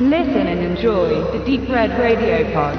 Listen and enjoy the Deep Red Radio Pod.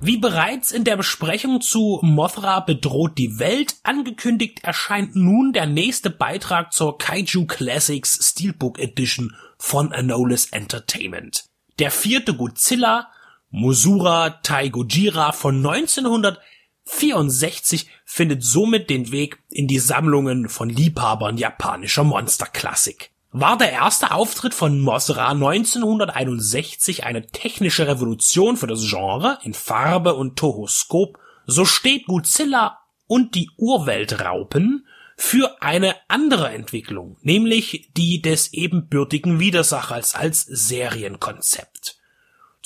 Wie bereits in der Besprechung zu Mothra bedroht die Welt angekündigt, erscheint nun der nächste Beitrag zur Kaiju Classics Steelbook Edition von Anolis Entertainment. Der vierte Godzilla, Mosura Taigojira von 1964, findet somit den Weg in die Sammlungen von Liebhabern japanischer Monsterklassik war der erste Auftritt von Mosra 1961 eine technische Revolution für das Genre in Farbe und Tohoskop, so steht Godzilla und die Urweltraupen für eine andere Entwicklung, nämlich die des ebenbürtigen Widersachers als Serienkonzept.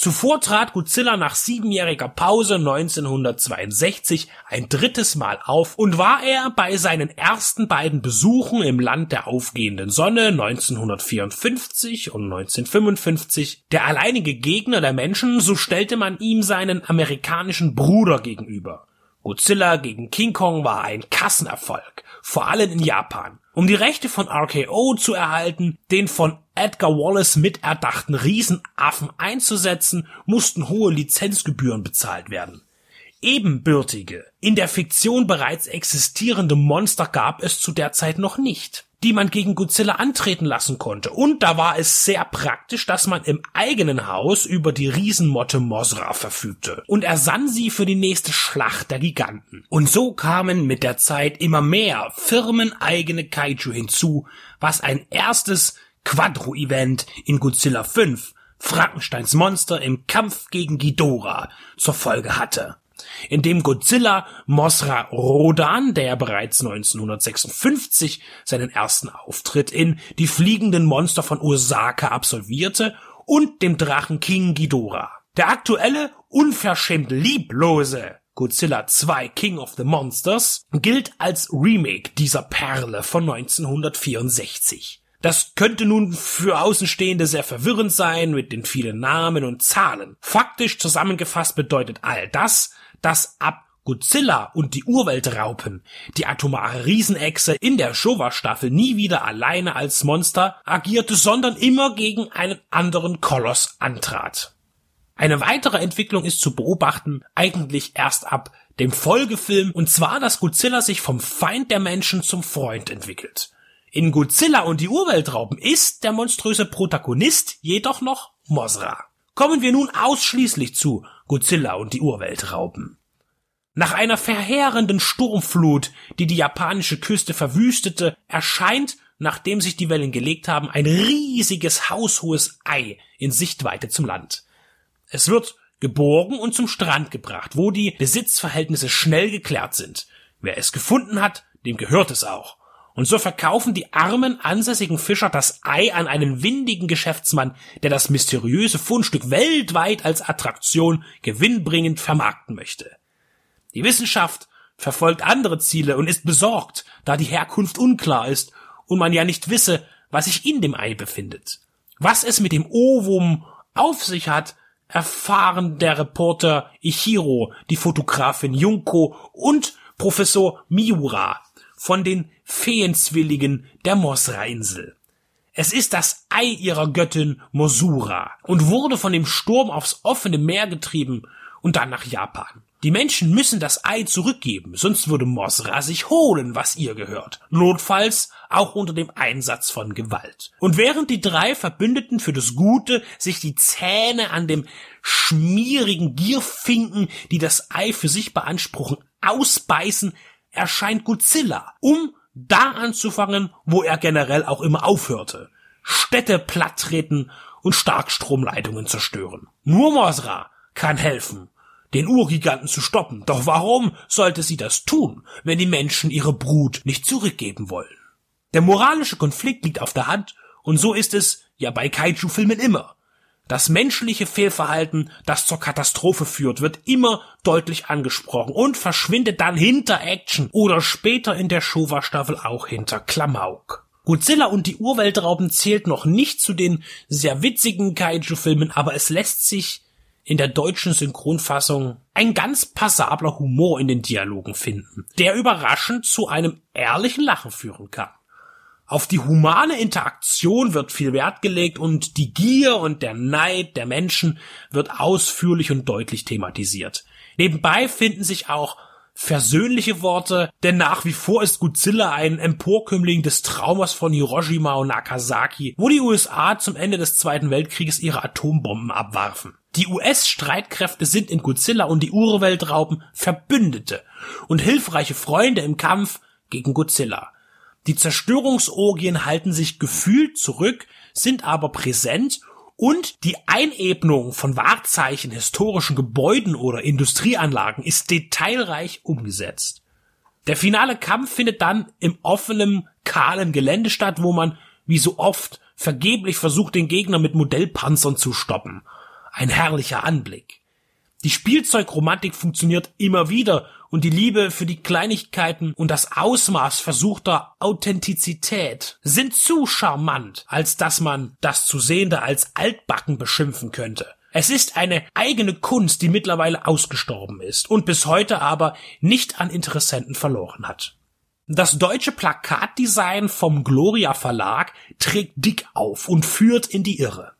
Zuvor trat Godzilla nach siebenjähriger Pause 1962 ein drittes Mal auf und war er bei seinen ersten beiden Besuchen im Land der aufgehenden Sonne 1954 und 1955 der alleinige Gegner der Menschen, so stellte man ihm seinen amerikanischen Bruder gegenüber. Godzilla gegen King Kong war ein Kassenerfolg, vor allem in Japan. Um die Rechte von RKO zu erhalten, den von Edgar Wallace miterdachten Riesenaffen einzusetzen, mussten hohe Lizenzgebühren bezahlt werden. Ebenbürtige, in der Fiktion bereits existierende Monster gab es zu der Zeit noch nicht die man gegen Godzilla antreten lassen konnte. Und da war es sehr praktisch, dass man im eigenen Haus über die Riesenmotte Mosra verfügte und ersann sie für die nächste Schlacht der Giganten. Und so kamen mit der Zeit immer mehr firmeneigene Kaiju hinzu, was ein erstes Quadro-Event in Godzilla 5 Frankensteins Monster im Kampf gegen Ghidorah zur Folge hatte in dem Godzilla Mosra Rodan, der bereits 1956 seinen ersten Auftritt in Die fliegenden Monster von Osaka absolvierte, und dem Drachen King Ghidorah. Der aktuelle, unverschämt lieblose Godzilla 2 King of the Monsters gilt als Remake dieser Perle von 1964. Das könnte nun für Außenstehende sehr verwirrend sein mit den vielen Namen und Zahlen. Faktisch zusammengefasst bedeutet all das, dass ab Godzilla und die Urweltraupen, die atomare Riesenechse in der Showa-Staffel nie wieder alleine als Monster agierte, sondern immer gegen einen anderen Koloss antrat. Eine weitere Entwicklung ist zu beobachten, eigentlich erst ab dem Folgefilm, und zwar, dass Godzilla sich vom Feind der Menschen zum Freund entwickelt. In Godzilla und die Urweltraupen ist der monströse Protagonist jedoch noch Mosra. Kommen wir nun ausschließlich zu Godzilla und die Urweltraupen. Nach einer verheerenden Sturmflut, die die japanische Küste verwüstete, erscheint, nachdem sich die Wellen gelegt haben, ein riesiges haushohes Ei in Sichtweite zum Land. Es wird geborgen und zum Strand gebracht, wo die Besitzverhältnisse schnell geklärt sind. Wer es gefunden hat, dem gehört es auch. Und so verkaufen die armen ansässigen Fischer das Ei an einen windigen Geschäftsmann, der das mysteriöse Fundstück weltweit als Attraktion gewinnbringend vermarkten möchte. Die Wissenschaft verfolgt andere Ziele und ist besorgt, da die Herkunft unklar ist und man ja nicht wisse, was sich in dem Ei befindet. Was es mit dem Ovum auf sich hat, erfahren der Reporter Ichiro, die Fotografin Junko und Professor Miura von den Feenzwilligen der Mosra-Insel. Es ist das Ei ihrer Göttin Mosura und wurde von dem Sturm aufs offene Meer getrieben und dann nach Japan. Die Menschen müssen das Ei zurückgeben, sonst würde Mosra sich holen, was ihr gehört. Notfalls auch unter dem Einsatz von Gewalt. Und während die drei Verbündeten für das Gute sich die Zähne an dem schmierigen Gierfinken, die das Ei für sich beanspruchen, ausbeißen, erscheint Godzilla, um da anzufangen, wo er generell auch immer aufhörte. Städte platttreten und Starkstromleitungen zerstören. Nur Mosra kann helfen, den Urgiganten zu stoppen. Doch warum sollte sie das tun, wenn die Menschen ihre Brut nicht zurückgeben wollen? Der moralische Konflikt liegt auf der Hand, und so ist es ja bei Kaiju-Filmen immer. Das menschliche Fehlverhalten, das zur Katastrophe führt, wird immer deutlich angesprochen und verschwindet dann hinter Action oder später in der Showa-Staffel auch hinter Klamauk. Godzilla und die Urweltrauben zählt noch nicht zu den sehr witzigen Kaiju-Filmen, aber es lässt sich in der deutschen Synchronfassung ein ganz passabler Humor in den Dialogen finden, der überraschend zu einem ehrlichen Lachen führen kann. Auf die humane Interaktion wird viel Wert gelegt und die Gier und der Neid der Menschen wird ausführlich und deutlich thematisiert. Nebenbei finden sich auch versöhnliche Worte, denn nach wie vor ist Godzilla ein Emporkömmling des Traumas von Hiroshima und Nagasaki, wo die USA zum Ende des Zweiten Weltkrieges ihre Atombomben abwarfen. Die US-Streitkräfte sind in Godzilla und die Urweltraupen Verbündete und hilfreiche Freunde im Kampf gegen Godzilla. Die Zerstörungsorgien halten sich gefühlt zurück, sind aber präsent und die Einebnung von Wahrzeichen, historischen Gebäuden oder Industrieanlagen ist detailreich umgesetzt. Der finale Kampf findet dann im offenen, kahlen Gelände statt, wo man, wie so oft, vergeblich versucht, den Gegner mit Modellpanzern zu stoppen. Ein herrlicher Anblick. Die Spielzeugromantik funktioniert immer wieder und die Liebe für die Kleinigkeiten und das Ausmaß versuchter Authentizität sind zu charmant, als dass man das zu Sehende als altbacken beschimpfen könnte. Es ist eine eigene Kunst, die mittlerweile ausgestorben ist und bis heute aber nicht an Interessenten verloren hat. Das deutsche Plakatdesign vom Gloria Verlag trägt dick auf und führt in die Irre.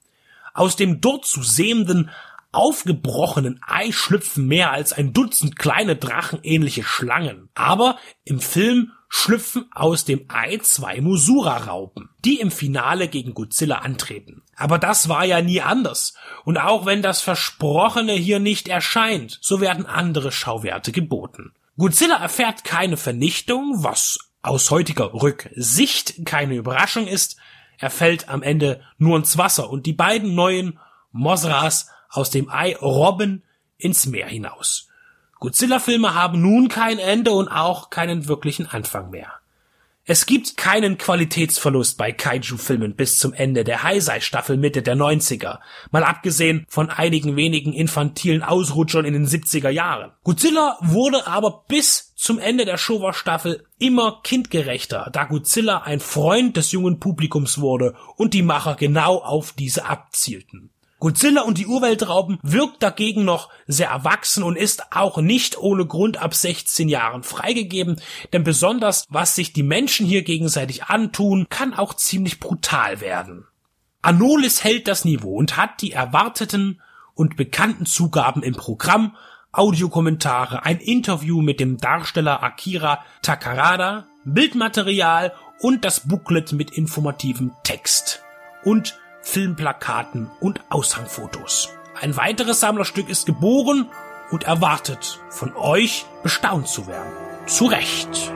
Aus dem dort zu sehenden aufgebrochenen Ei schlüpfen mehr als ein Dutzend kleine drachenähnliche Schlangen. Aber im Film schlüpfen aus dem Ei zwei Musura-Raupen, die im Finale gegen Godzilla antreten. Aber das war ja nie anders. Und auch wenn das Versprochene hier nicht erscheint, so werden andere Schauwerte geboten. Godzilla erfährt keine Vernichtung, was aus heutiger Rücksicht keine Überraschung ist. Er fällt am Ende nur ins Wasser und die beiden neuen Mosras aus dem Ei robben ins Meer hinaus. Godzilla-Filme haben nun kein Ende und auch keinen wirklichen Anfang mehr. Es gibt keinen Qualitätsverlust bei Kaiju-Filmen bis zum Ende der Heisei-Staffel Mitte der 90er, mal abgesehen von einigen wenigen infantilen Ausrutschern in den 70er Jahren. Godzilla wurde aber bis zum Ende der Showa-Staffel immer kindgerechter, da Godzilla ein Freund des jungen Publikums wurde und die Macher genau auf diese abzielten. Godzilla und die Urweltrauben wirkt dagegen noch sehr erwachsen und ist auch nicht ohne Grund ab 16 Jahren freigegeben, denn besonders was sich die Menschen hier gegenseitig antun, kann auch ziemlich brutal werden. Anolis hält das Niveau und hat die erwarteten und bekannten Zugaben im Programm, Audiokommentare, ein Interview mit dem Darsteller Akira Takarada, Bildmaterial und das Booklet mit informativem Text. Und Filmplakaten und Aushangfotos. Ein weiteres Sammlerstück ist geboren und erwartet, von euch bestaunt zu werden. Zu Recht.